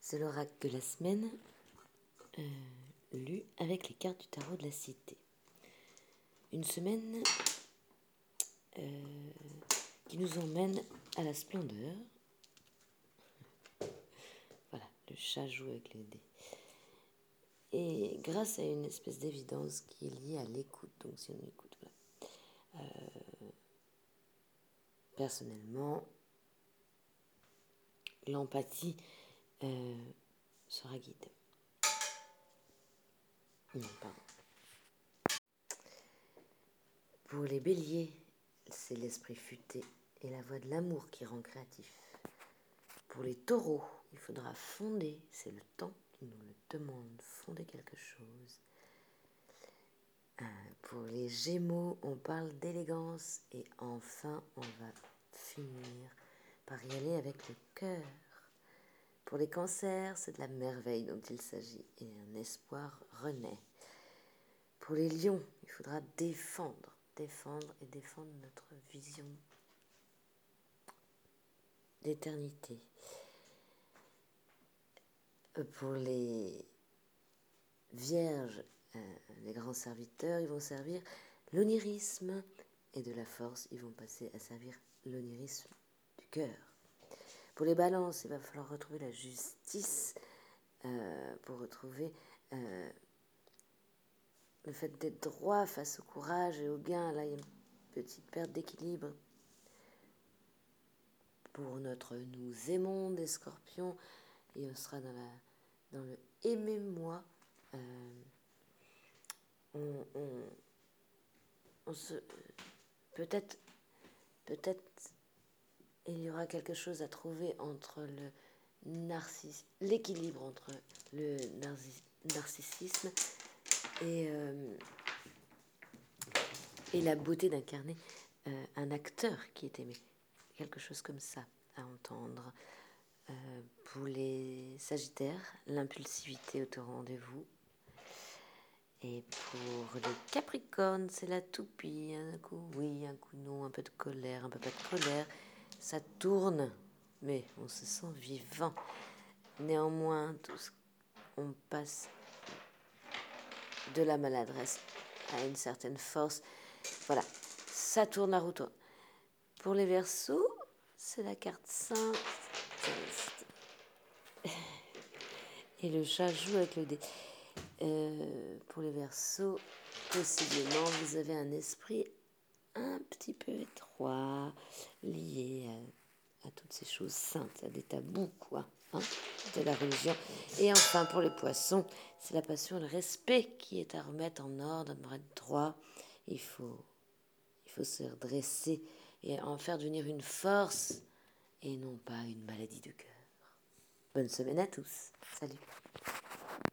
c'est l'oracle de la semaine, euh, lu avec les cartes du tarot de la cité. Une semaine euh, qui nous emmène à la splendeur. Voilà, le chat joue avec les dés. Et grâce à une espèce d'évidence qui est liée à l'écoute, donc si on écoute, voilà. Euh, personnellement, l'empathie euh, sera guide. Pour les béliers, c'est l'esprit futé et la voix de l'amour qui rend créatif. Pour les taureaux, il faudra fonder, c'est le temps qui nous le demande, fonder quelque chose. Euh, pour les gémeaux, on parle d'élégance et enfin on va finir par y aller avec le cœur. Pour les cancers, c'est de la merveille dont il s'agit et un espoir renaît. Pour les lions, il faudra défendre, défendre et défendre notre vision d'éternité. Euh, pour les vierges, euh, les grands serviteurs, ils vont servir l'onirisme et de la force, ils vont passer à servir l'onirisme cœur. Pour les balances, il va falloir retrouver la justice euh, pour retrouver euh, le fait d'être droit face au courage et au gain. Là, il y a une petite perte d'équilibre. Pour notre nous aimons des scorpions, et on sera dans, la, dans le aimez-moi. Euh, on, on, on se peut-être peut-être il y aura quelque chose à trouver entre le narciss l'équilibre entre le narcissisme et, euh, et la beauté d'incarner euh, un acteur qui est aimé. Quelque chose comme ça à entendre. Euh, pour les Sagittaires, l'impulsivité au rendez-vous. Et pour les Capricornes, c'est la toupie. Un coup oui, un coup non, un peu de colère, un peu pas de colère ça tourne, mais on se sent vivant. Néanmoins, on passe de la maladresse à une certaine force. Voilà, ça tourne à retour. Pour les versos, c'est la carte 5. Et le chat joue avec le dé. Euh, pour les versos, possiblement, vous avez un esprit petit peu étroit, lié à, toutes ces choses saintes, à des tabous, quoi, hein, de la religion. Et enfin, pour les poissons, c'est la passion et le respect qui est à remettre en ordre, à remettre droit. Il faut, il faut se redresser et en faire devenir une force et non pas une maladie de cœur. Bonne semaine à tous. Salut.